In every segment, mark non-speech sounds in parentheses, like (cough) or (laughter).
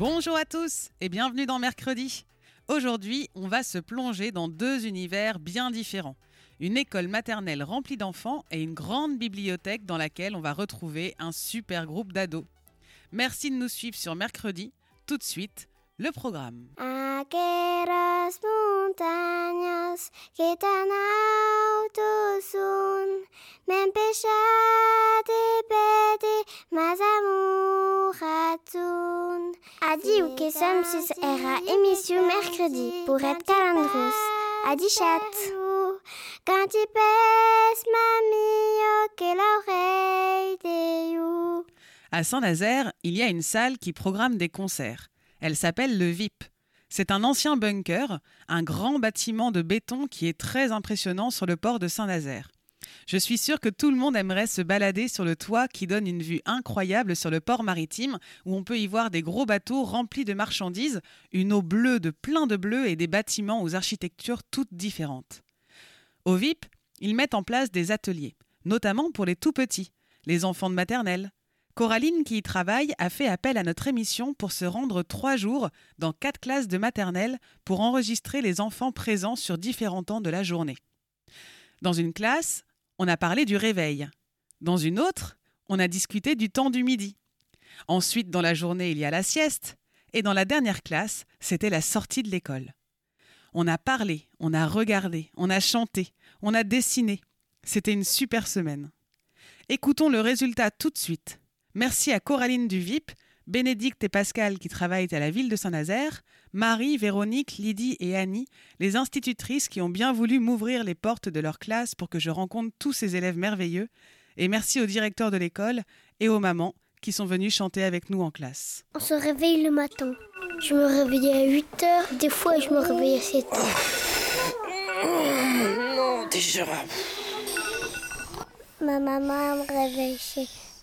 Bonjour à tous et bienvenue dans Mercredi. Aujourd'hui, on va se plonger dans deux univers bien différents. Une école maternelle remplie d'enfants et une grande bibliothèque dans laquelle on va retrouver un super groupe d'ados. Merci de nous suivre sur Mercredi. Tout de suite, le programme. Adi mercredi pour. Quand tu pèses mamie, you. À Saint-Nazaire, il y a une salle qui programme des concerts. Elle s'appelle le VIP. C'est un ancien bunker, un grand bâtiment de béton qui est très impressionnant sur le port de Saint-Nazaire. Je suis sûre que tout le monde aimerait se balader sur le toit qui donne une vue incroyable sur le port maritime où on peut y voir des gros bateaux remplis de marchandises, une eau bleue de plein de bleu et des bâtiments aux architectures toutes différentes. Au VIP, ils mettent en place des ateliers, notamment pour les tout petits, les enfants de maternelle. Coraline, qui y travaille, a fait appel à notre émission pour se rendre trois jours dans quatre classes de maternelle pour enregistrer les enfants présents sur différents temps de la journée. Dans une classe, on a parlé du réveil. Dans une autre, on a discuté du temps du midi. Ensuite, dans la journée, il y a la sieste. Et dans la dernière classe, c'était la sortie de l'école. On a parlé, on a regardé, on a chanté, on a dessiné. C'était une super semaine. Écoutons le résultat tout de suite. Merci à Coraline du VIP, Bénédicte et Pascal qui travaillent à la ville de Saint-Nazaire, Marie, Véronique, Lydie et Annie, les institutrices qui ont bien voulu m'ouvrir les portes de leur classe pour que je rencontre tous ces élèves merveilleux, et merci au directeur de l'école et aux mamans qui sont venus chanter avec nous en classe. On se réveille le matin. Je me réveillais à 8 heures, des fois je me réveillais à 7 heures. (coughs) Non, déjà. Ma maman elle me réveille,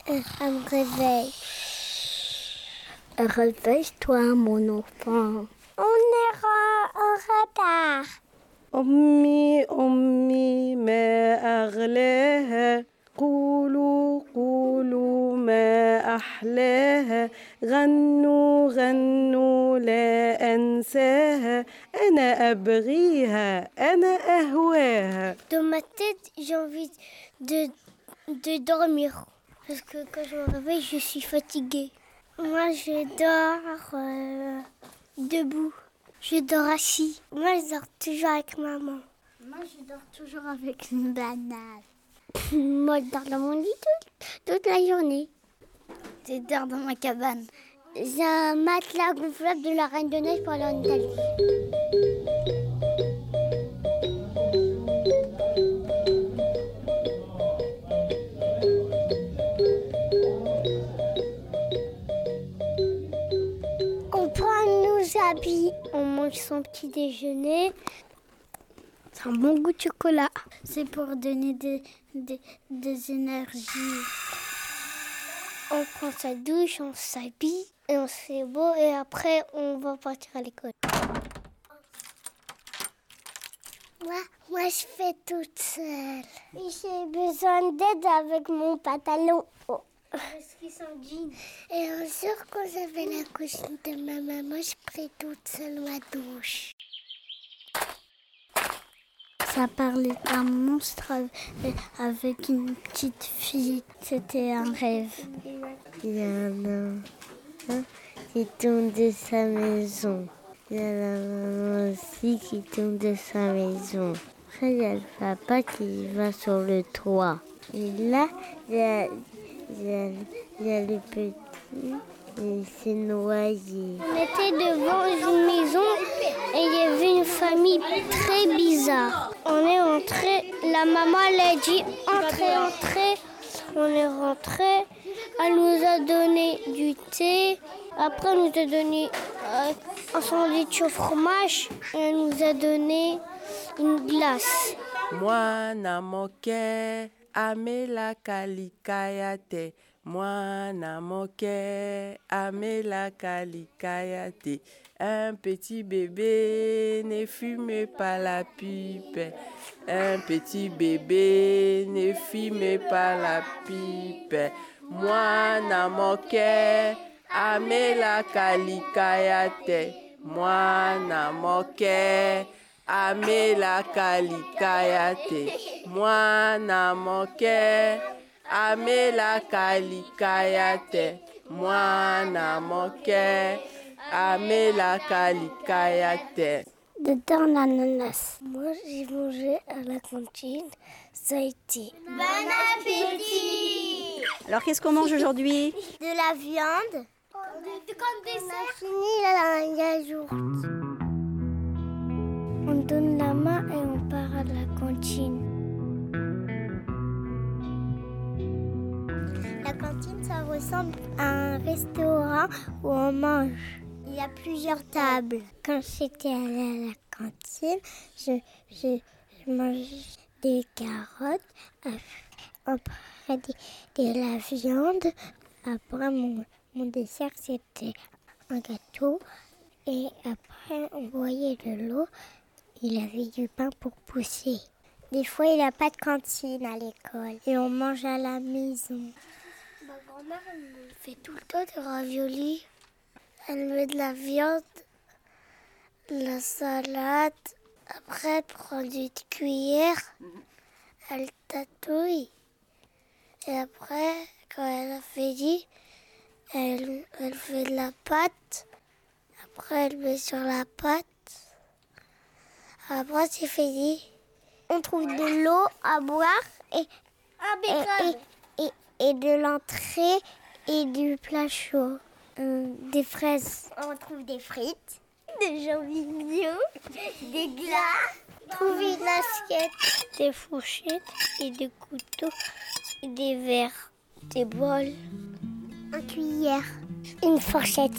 euh, elle me réveille. Réveille-toi mon enfant. On est ra- en retard. أمي أمي ما أغلاها قولوا قولوا ما أحلاها غنوا غنوا لا أنساها أنا أبغيها أنا أهواها Dans ma tête, j'ai envie de, de dormir. Parce que quand je me réveille, je suis fatiguée. Moi, je dors euh, debout. Je dors assis. Moi, je dors toujours avec maman. Moi, je dors toujours avec une banane. Moi, je dors dans mon lit toute, toute la journée. Je dors dans ma cabane. J'ai un matelas gonflable de la Reine de Neige pour aller en Italie. On mange son petit déjeuner. C'est un bon goût de chocolat. C'est pour donner des, des, énergies. On prend sa douche, on s'habille et on se fait beau et après on va partir à l'école. Moi, moi je fais toute seule. J'ai besoin d'aide avec mon pantalon. haut. Parce qu'ils sont. Et un jour, quand j'avais la couche de ma maman, je pris toute seule ma douche. Ça parlait d'un monstre avec- une petite fille. C'était un rêve. Il y a un enfant qui tombe de sa maison. Il y a la maman aussi qui tombe de sa maison. Après, il y a le papa qui va sur le toit. Et là, il y a, il y a, il y a le petit et s'est noyé. On était devant une maison et il y avait une famille très bizarre. On est entré, la maman elle a dit entrez, entrez. On est rentré. Elle nous a donné du thé. Après, elle nous a donné euh, un sandwich au fromage. Et elle nous a donné une glace. mwana moke amela kalikaya te mwana moke. Amela kalikaya te un petit bébé ne fume pas la pipe. Un petit bébé ne fume pas la pipe. Mwana moke amela kalikaya te mwana moke amela kalikaya te mwana moke amela kalikaya te mwana moke amela kalikaya te Dedans l'ananas. Moi, j'ai mangé à la cantine. Ça a été. Alors qu'est-ce qu'on mange aujourd'hui? (laughs) De la viande. De, comme dessert? On a fini la yaourt. On donne la main et on part à la cantine. La cantine, ça ressemble à un restaurant où on mange. Il y a plusieurs tables. Quand j'étais allée à la cantine, je, mangeais des carottes, après des- de la viande. Après, mon dessert, c'était un gâteau. Et après, on voyait de l'eau. Il avait du pain pour pousser. Des fois, il n'y a pas de cantine à l'école. Et on mange à la maison. Ma grand-mère, elle fait tout le temps des raviolis. Elle met de la viande, de la salade. Après, elle prend une cuillère. Elle tatouille. Et après, quand elle a fini, elle, elle fait de la pâte. Après, elle met sur la pâte. Après, c'est fini. On trouve de l'eau à boire et, et, et, et- de l'entrée et du plat chaud. Euh, des fraises. On trouve des frites, des champignons, des glaces. On trouve une assiette, des fourchettes et des couteaux et des verres, des bols. Une cuillère, une fourchette.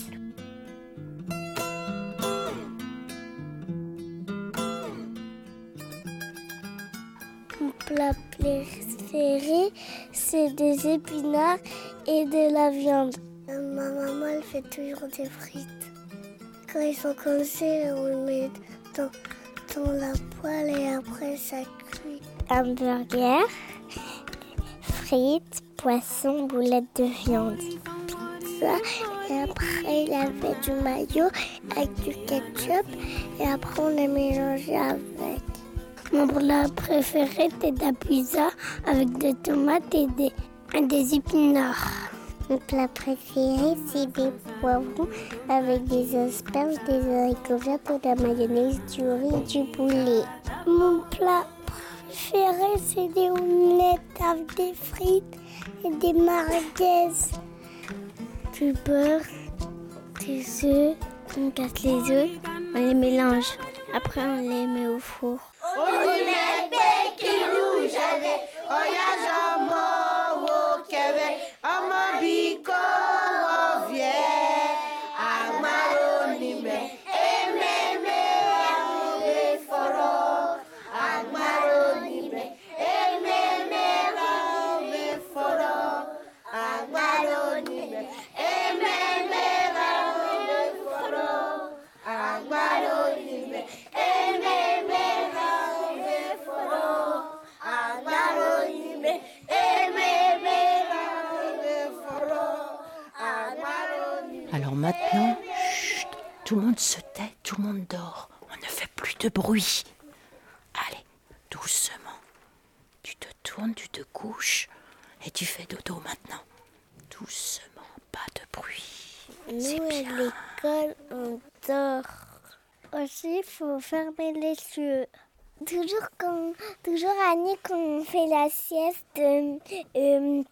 Plat préféré, c'est des épinards et de la viande. Euh, Ma maman, elle fait toujours des frites. Quand ils sont comme ça, on les met dans, dans la poêle et après ça cuit. Un burger, frites, poisson, boulettes de viande. Pizza. Et après, il avait du mayo avec du ketchup. Et après, on les mélangeait avec. Mon plat préféré, c'était de la pizza avec des tomates et des, et des épinards. Mon plat préféré, c'est des poivrons avec des asperges, des haricots verts, de la mayonnaise, du riz et du poulet. Mon plat préféré, c'est des omelettes avec des frites et des merguez. Du beurre, des œufs, on casse les œufs, on les mélange. Après, on les met au four. Tout le monde dort. On ne fait plus de bruit. Allez, doucement. Tu te tournes, tu te couches et tu fais dodo maintenant. Doucement, pas de bruit. Nous, à l'école, on dort. Aussi, il faut fermer les yeux. Toujours, quand, toujours Annie, quand on fait la sieste, euh, euh,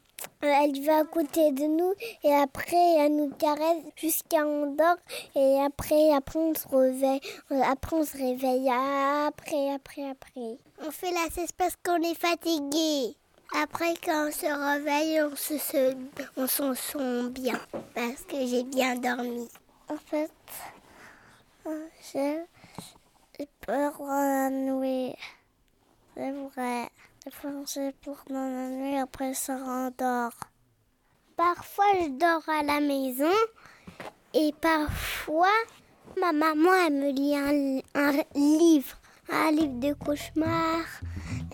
elle va à côté de nous et après elle nous caresse jusqu'à on dort et après, après on se réveille. Après on se réveille. Après, après, après. On fait la sieste parce qu'on est fatigué. Après, quand on se réveille, on se, se- on s'en sent bien parce que j'ai bien dormi. En fait, j'ai peur la nuit. C'est vrai. Dans la nuit, après ça rendort. Parfois, je dors à la maison et parfois, ma maman, elle me lit un, un livre. Un livre de cauchemar,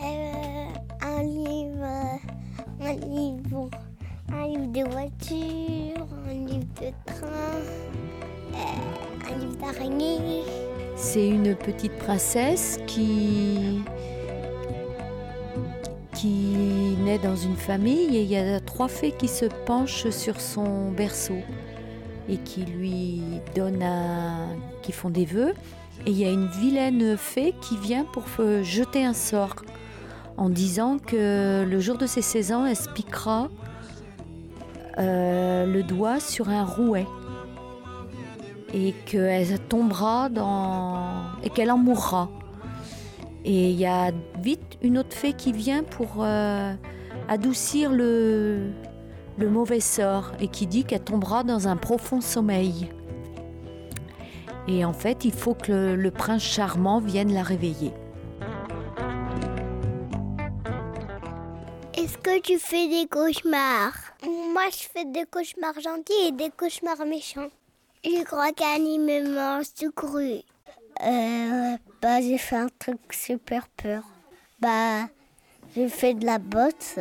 euh, un livre, un livre, un livre de voiture, un livre de train, euh, un livre d'araignée. C'est une petite princesse qui qui naît dans une famille et il y a trois fées qui se penchent sur son berceau et qui lui donnent un, qui font des vœux et il y a une vilaine fée qui vient pour jeter un sort en disant que le jour de ses 16 ans elle se piquera euh, le doigt sur un rouet et qu'elle tombera dans et qu'elle en mourra. Et il y a vite une autre fée qui vient pour euh, adoucir le, le mauvais sort et qui dit qu'elle tombera dans un profond sommeil. Et en fait, il faut que le, le prince charmant vienne la réveiller. Est-ce que tu fais des cauchemars? Moi, je fais des cauchemars gentils et des cauchemars méchants. Je crois qu'Annie me mange tout cru. Euh, bah, j'ai fait un truc super peur. Bah, j'ai fait de la botte.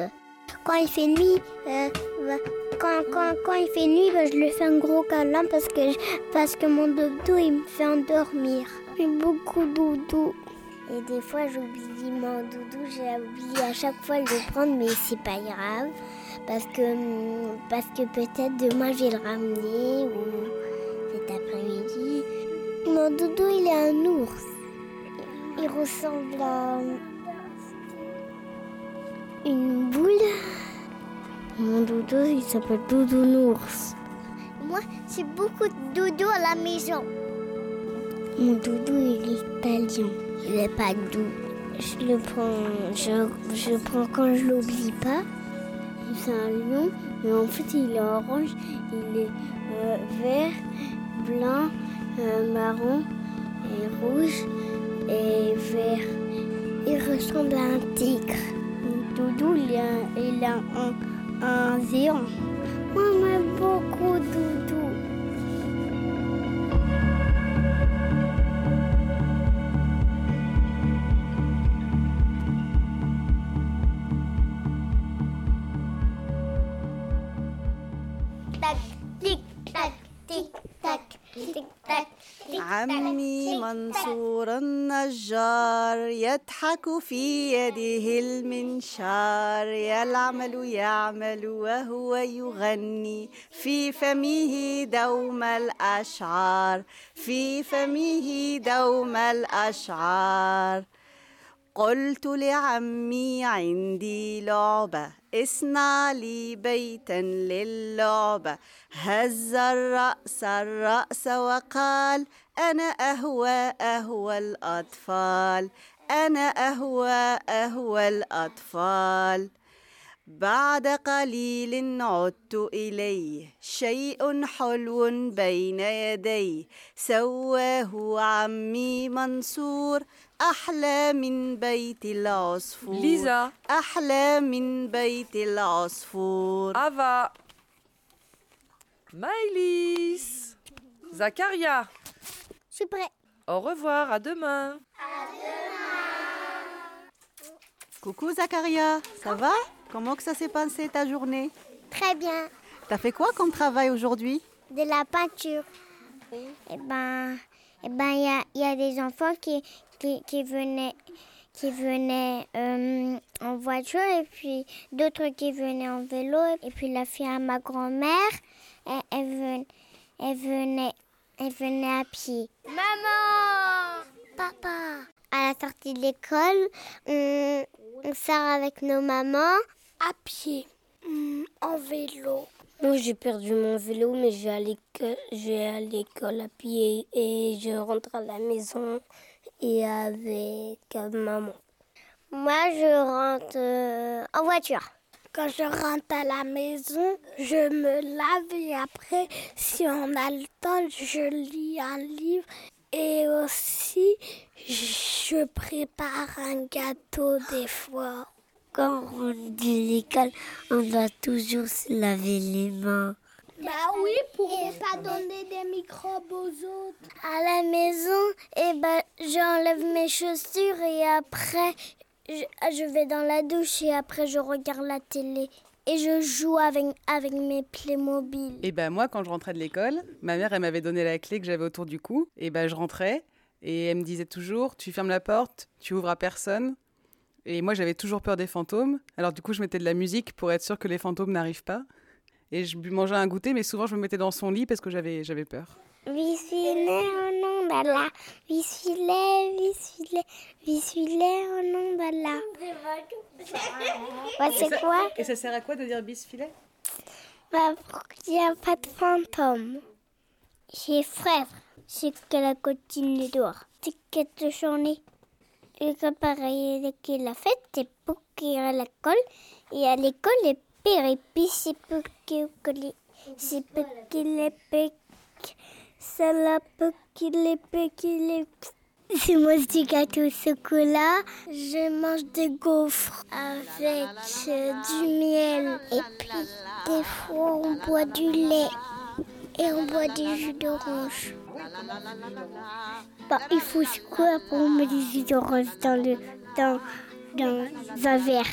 Quand il fait nuit, euh, bah, quand, quand, quand il fait nuit, bah, je lui fais un gros câlin parce que, je- parce que mon dodo, il me fait endormir. J'ai beaucoup doudou. Et des fois, j'oublie mon doudou. J'ai oublié à chaque fois de le prendre, mais c'est pas grave. Parce que, hum, parce que peut-être demain, je vais le ramener ou cet après-midi. Mon doudou, il est un ours. Il ressemble à une boule. Mon doudou, il s'appelle Doudounours. Moi, j'ai beaucoup de doudou à la maison. Mon doudou, il est italien. Il est pas doux. Je le prends, je, je prends quand je l'oublie pas. C'est un lion, mais en fait, il est orange, il est euh, vert, blanc, euh, marron et rouge et vert. Il ressemble à un tigre. Doudou, il a, il a un, un zéon. Moi, j'aime beaucoup doudou. منصور النجار يضحك في يده المنشار. يعمل يعمل وهو يغني في فمه دوم الأشعار. في فمه دوم الأشعار. قلت لعمي عندي لعبة اصنع لي بيتا للعبة. هز الرأس الرأس وقال أنا أهوى أهوى الأطفال أنا أهوى أهوى الأطفال. بعد قليل عدت إليه شيء حلو بين يديه. سواه عمي منصور أحلى من بيت العصفور Lisa, أحلى من بيت العصفور Ava, Maëlys, Zacharia. Je suis prêt. Au revoir, à demain. Coucou Zacharia, ça va Comment que ça s'est passé ta journée Très bien. T'as fait quoi comme travail aujourd'hui De la peinture. Et ben, et ben, il y a, il y a des enfants qui, qui, qui venaient, qui venaient euh, en voiture et puis d'autres qui venaient en vélo. Et puis la fille à ma grand-mère, elle, elle, ven- elle venait, elle venait à pied. Maman, papa. À la sortie de l'école, on, on sort avec nos mamans à pied, Hmm, en vélo. Moi, j'ai perdu mon vélo, mais je vais à l'école, je vais à l'école à pied et je rentre à la maison et avec euh, maman. Moi, je rentre euh, en voiture. Quand je rentre à la maison, je me lave et après, si on a le temps, je lis un livre et aussi je prépare un gâteau des fois. Quand on rentre de l'école, on doit toujours se laver les mains. Bah oui, pour ne pas donner des microbes aux autres. À la maison, eh ben, j'enlève mes chaussures et après, je, je vais dans la douche et après, je regarde la télé. Et je joue avec, avec mes Playmobil. Et ben moi, quand je rentrais de l'école, ma mère, elle m'avait donné la clé que j'avais autour du cou. Et ben je rentrais et elle me disait toujours, tu fermes la porte, tu ouvres à personne. Et moi, j'avais toujours peur des fantômes. Alors du coup, je mettais de la musique pour être sûre que les fantômes n'arrivent pas. Et je mangeais un goûter, mais souvent je me mettais dans son lit parce que j'avais j'avais peur. C'est quoi Et ça sert à quoi de dire bisfilet Bah, pour qu'il n'y a pas de fantôme. J'ai frère, c'est que la cotine dehors. C'est journée. Et que pareil, qu'il a fait, c'est pour qu'il à l'école. Et à l'école, et puis c'est pour qu'il c'est pour qu'il est pique. C'est là pour qu'il est pique, c'est moi du gâteau au chocolat. Je mange des gaufres avec euh, du miel. Et puis, des fois, on boit du lait. Et on boit du jus d'orange. Bah, il faut quoi pour mettre du jus d'orange dans, le, dans, dans un verre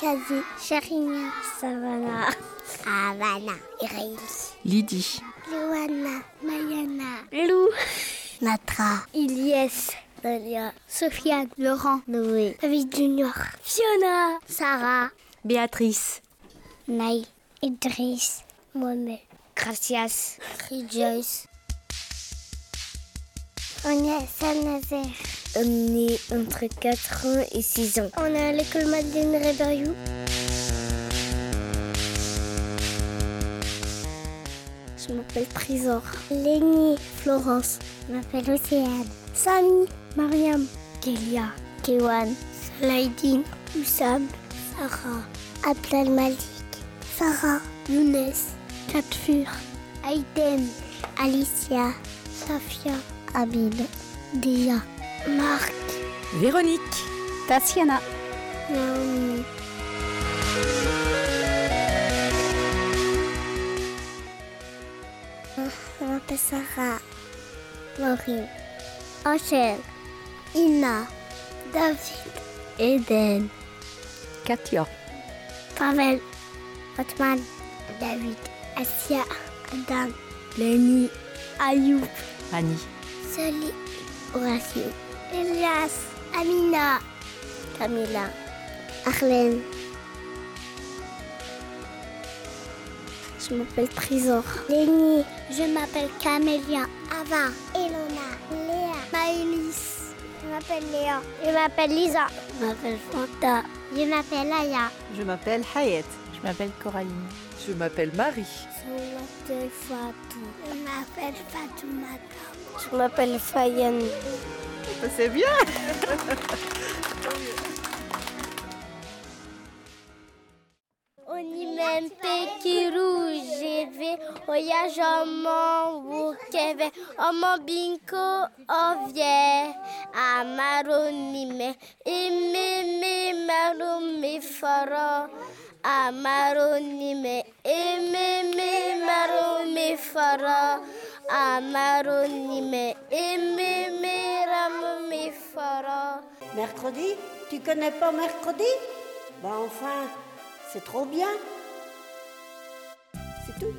Kazi, Charina, Savannah, Havana, Irélie, Lydie, Luana, Mayana, Lou, Natra, Ilyes, Dalia, Sofiane, Laurent, Noé, David Junior, Fiona, Sarah, Béatrice, Naïl, Idriss, Mohamed, Gracias, Rejoice. On est à Saint-Nazaire. On est entre 4 ans et 6 ans. On est à l'école Madeleine Réberiou. Je m'appelle Trésor. Lénie, Florence. Je m'appelle Océane. Samy, Mariam, Kélia, Kewan, Salaidine, Oussam, Sarah, Abdel Malik, Sarah, Younes, Katfur, Aïden, Alicia, Safia, Abid, Dia, Marc, Véronique, Tatiana, Naomi. Sarah, Maureen, Angèle, Ina, David, Eden, Katia, Pavel, Otman, David, Asia, Adam, Lenny, Ayoub, Annie, Sally, Horacio, Elias, Amina, Camila, Arlène. Je m'appelle Trésor. Lénie. Je m'appelle Camélia. Ava. Elona. Léa. Maëlys. Je m'appelle Léa. Je m'appelle Lisa. Je m'appelle Fanta. Je m'appelle Aya. Je m'appelle Hayet. je m'appelle Coraline. Je m'appelle Marie. Je m'appelle Fatou. Je m'appelle Fatoumata. Je m'appelle Fayenne. C'est bien. Kirujeve oyajamo wukeve omo binko ovye amaronime imimi marumi foro. Amaronime imimi marumi foro amaronime Mercredi? Tu connais pas mercredi? Ben enfin, c'est trop bien. C'est tout.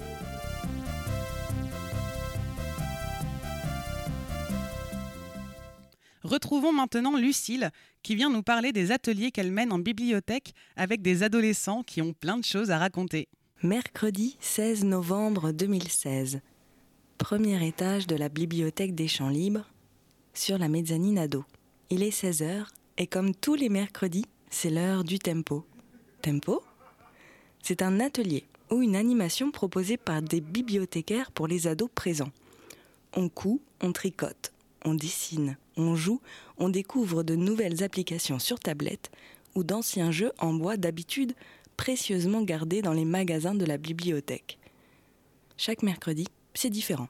Retrouvons maintenant Lucille qui vient nous parler des ateliers qu'elle mène en bibliothèque avec des adolescents qui ont plein de choses à raconter. Mercredi 16 novembre 2016. Premier étage de la bibliothèque des Champs Libres, sur la mezzanine ado. Il est 16h et comme tous les mercredis, c'est l'heure du tempo. Tempo? C'est un atelier ou une animation proposée par des bibliothécaires pour les ados présents. On coud, on tricote, on dessine, on joue, on découvre de nouvelles applications sur tablette ou d'anciens jeux en bois d'habitude précieusement gardés dans les magasins de la bibliothèque. Chaque mercredi, c'est différent.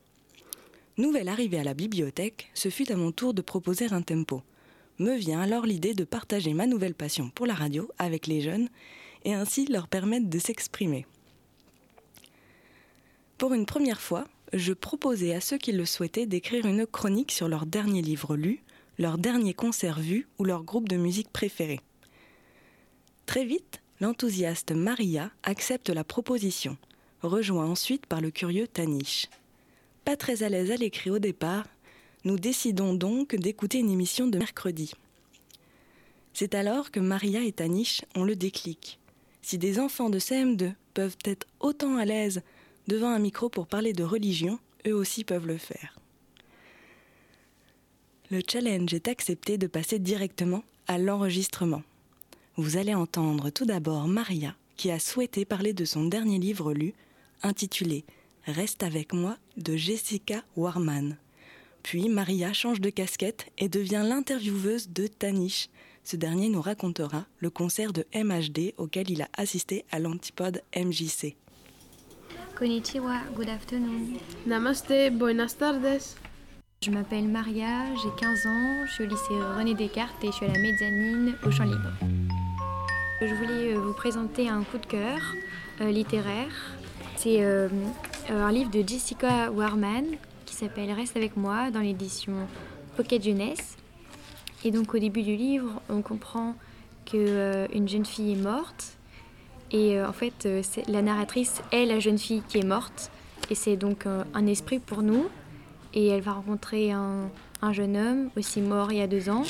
Nouvelle arrivée à la bibliothèque, ce fut à mon tour de proposer un tempo. Me vient alors l'idée de partager ma nouvelle passion pour la radio avec les jeunes et ainsi leur permettre de s'exprimer. Pour une première fois, je proposais à ceux qui le souhaitaient d'écrire une chronique sur leur dernier livre lu, leur dernier concert vu ou leur groupe de musique préféré. Très vite, l'enthousiaste Maria accepte la proposition, rejoint ensuite par le curieux Tanish. Pas très à l'aise à l'écrit au départ, nous décidons donc d'écouter une émission de mercredi. C'est alors que Maria et Tanish ont le déclic. Si des enfants de CM2 peuvent être autant à l'aise devant un micro pour parler de religion, eux aussi peuvent le faire. Le challenge est accepté de passer directement à l'enregistrement. Vous allez entendre tout d'abord Maria, qui a souhaité parler de son dernier livre lu, intitulé Reste avec moi de Jessica Warman. Puis Maria change de casquette et devient l'intervieweuse de Tanish. Ce dernier nous racontera le concert de MHD auquel il a assisté à l'antipode MJC. Konnichiwa, good afternoon. Namaste, buenas tardes. Je m'appelle Maria, j'ai 15 ans, je suis au lycée René Descartes et je suis à la mezzanine au Champ Libre. Je voulais euh, vous présenter un coup de cœur euh, littéraire. C'est euh, un livre de Jessica Warman qui s'appelle Reste avec moi dans l'édition Pocket Jeunesse. Et donc au début du livre, on comprend qu'une jeune fille est morte. Et en fait, la narratrice est la jeune fille qui est morte. Et c'est donc un esprit pour nous. Et elle va rencontrer un, un, jeune homme aussi mort il y a deux ans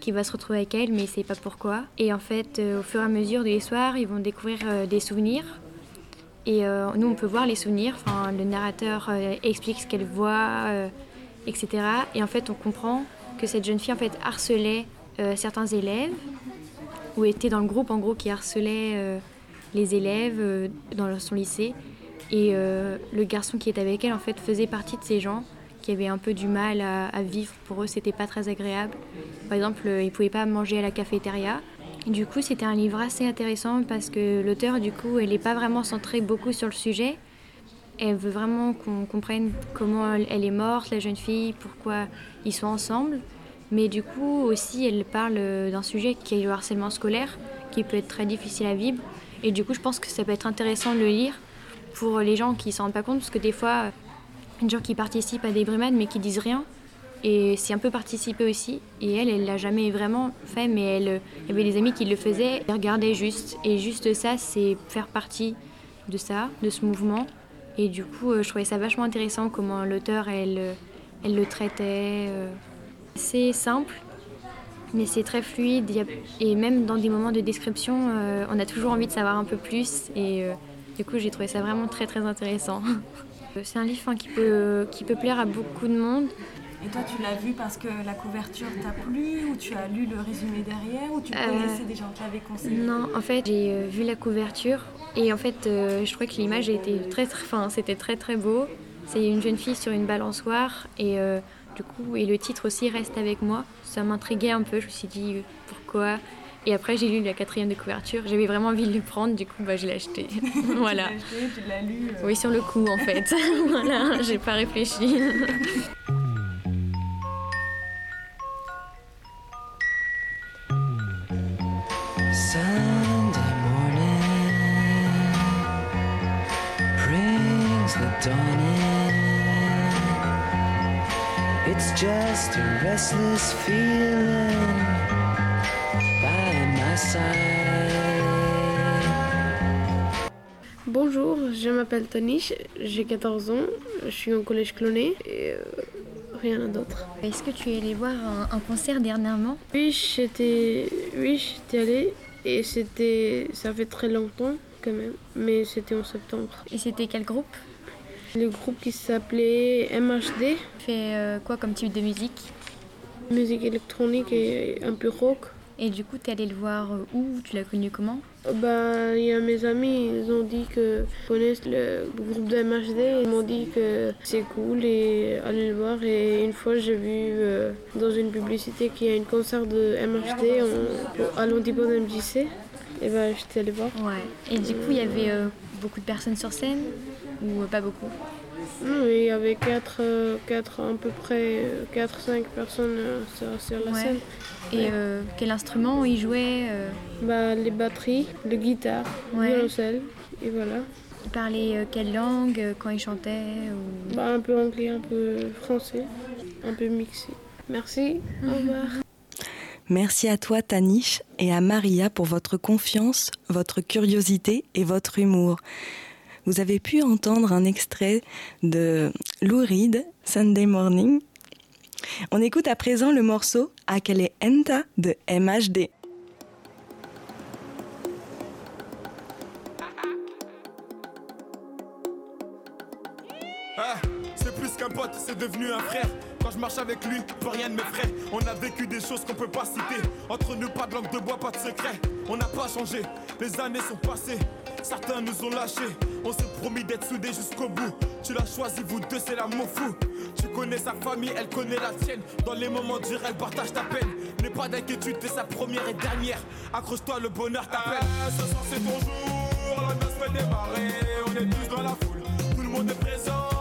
qui va se retrouver avec elle, mais il sait pas pourquoi. Et en fait, au fur et à mesure des soirs, ils vont découvrir des souvenirs et euh, nous, on peut voir les souvenirs. Enfin, le narrateur euh, explique ce qu'elle voit, euh, etc. Et en fait, on comprend que cette jeune fille en fait harcelait certains élèves ou était dans le groupe en gros qui harcelait les élèves dans son lycée. Et le garçon qui est avec elle en fait faisait partie de ces gens qui avaient un peu du mal à, à vivre. Pour eux, c'était pas très agréable. Par exemple, ils pouvaient pas manger à la cafétéria. Du coup, c'était un livre assez intéressant parce que l'auteur, du coup, elle n'est pas vraiment centrée beaucoup sur le sujet. Elle veut vraiment qu'on comprenne comment elle est morte, la jeune fille, pourquoi ils sont ensemble. Mais du coup, aussi, elle parle d'un sujet qui est le harcèlement scolaire, qui peut être très difficile à vivre. Et du coup, je pense que ça peut être intéressant de le lire pour les gens qui ne s'en rendent pas compte, parce que des fois, des gens qui participent à des brimades mais qui disent rien, et c'est un peu participé aussi. Et elle, elle l'a jamais vraiment fait, mais elle, y avait des amis qui le faisaient. Elle regardait juste. Et juste ça, c'est faire partie de ça, de ce mouvement. Et du coup, euh, je trouvais ça vachement intéressant comment l'auteur, elle, elle le traitait. euh. C'est simple, mais c'est très fluide. Et même dans des moments de description, euh, on a toujours envie de savoir un peu plus. Et du coup, j'ai trouvé ça vraiment très très intéressant. (laughs) C'est un livre qui, peut, qui peut plaire à beaucoup de monde. Et toi, tu l'as vu parce que la couverture t'a plu ou tu as lu le résumé derrière ou tu Euh, connaissais des gens qui l'avaient conseillé? Non, en fait, j'ai euh, vu la couverture et en fait, euh, je trouvais que l'image était très, très, enfin, c'était très, très beau. C'est une jeune fille sur une balançoire et euh, du coup, et le titre aussi reste avec moi. Ça m'intriguait un peu. Je me suis dit pourquoi? Et après, j'ai lu la quatrième de couverture. J'avais vraiment envie de le prendre, du coup, bah, je l'ai acheté. (laughs) (laughs) voilà. Tu l'as acheté, tu l'as lu. euh. Oui, sur le coup, en fait. (laughs) voilà, j'ai pas réfléchi. Restless feeling by my side. Bonjour, je m'appelle Tanish, j'ai 14 ans, je suis en collège cloné et euh, rien d'autre. Est-ce que tu es allé voir un, un concert dernièrement? Oui, j'étais oui, j'étais allée et c'était ça fait très longtemps quand même, mais c'était en septembre. Et c'était quel groupe? Le groupe qui s'appelait MHD, Tu fais euh, quoi comme type de musique? Musique électronique et un peu rock. Et du coup, t'es allé le voir euh, où? Tu l'as connu comment? Bah, il y a mes amis, ils ont dit que connaissent le groupe de MHD. Ils m'ont dit que c'est cool et aller le voir. Et une fois, j'ai vu euh, dans une publicité qu'il y a une concert de MHD en- à l'Antipode MJC. Et bah, j'étais allée voir. Ouais. Et du coup, il y avait euh, beaucoup de personnes sur scène ou pas beaucoup? Non, il y avait 4, à peu près 4-5 personnes euh, sur, sur la Ouais. scène. Et Ouais. euh, quel instrument il jouait euh, bah, Les batteries, le guitare, Ouais. violoncelle, et voilà. Il parlait euh, quelle langue euh, quand il chantait ou... Bah, un peu anglais, un peu français, un peu mixé. Merci, au revoir. Merci à toi Tanish et à Maria pour votre confiance, votre curiosité et votre humour. Vous avez pu entendre un extrait de Lou Reed, Sunday Morning. On écoute à présent le morceau Akele Enta de MHD. Ah, c'est plus qu'un pote, c'est devenu un frère. Je marche avec lui, plus rien ne m'effraie. On a vécu des choses qu'on peut pas citer. Entre nous, pas de langue de bois, pas de secret. On n'a pas changé, les années sont passées. Certains nous ont lâchés. On s'est promis d'être soudés jusqu'au bout. Tu l'as choisi, vous deux, c'est l'amour fou. Tu connais sa famille, elle connaît la tienne. Dans les moments durs, elle partage ta peine. N'aie pas d'inquiétude, t'es sa première et dernière. Accroche-toi, le bonheur t'appelle. ce soir, c'est ton jour. La fait démarrer. On est tous dans la foule. Tout le monde est présent.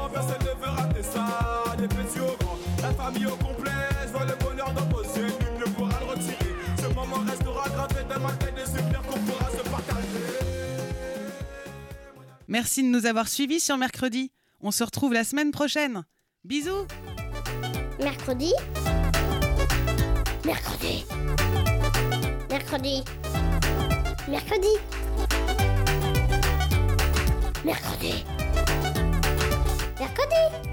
Famille au complet. Je vois le bonheur dans vos yeux. Nul ne pourra le retirer. Ce moment restera gravé dans ma tête. Des souvenirs qu'on pourra se partager. Merci de nous avoir suivis sur mercredi. On se retrouve la semaine prochaine. Bisous Mercredi Mercredi Mercredi Mercredi Mercredi Mercredi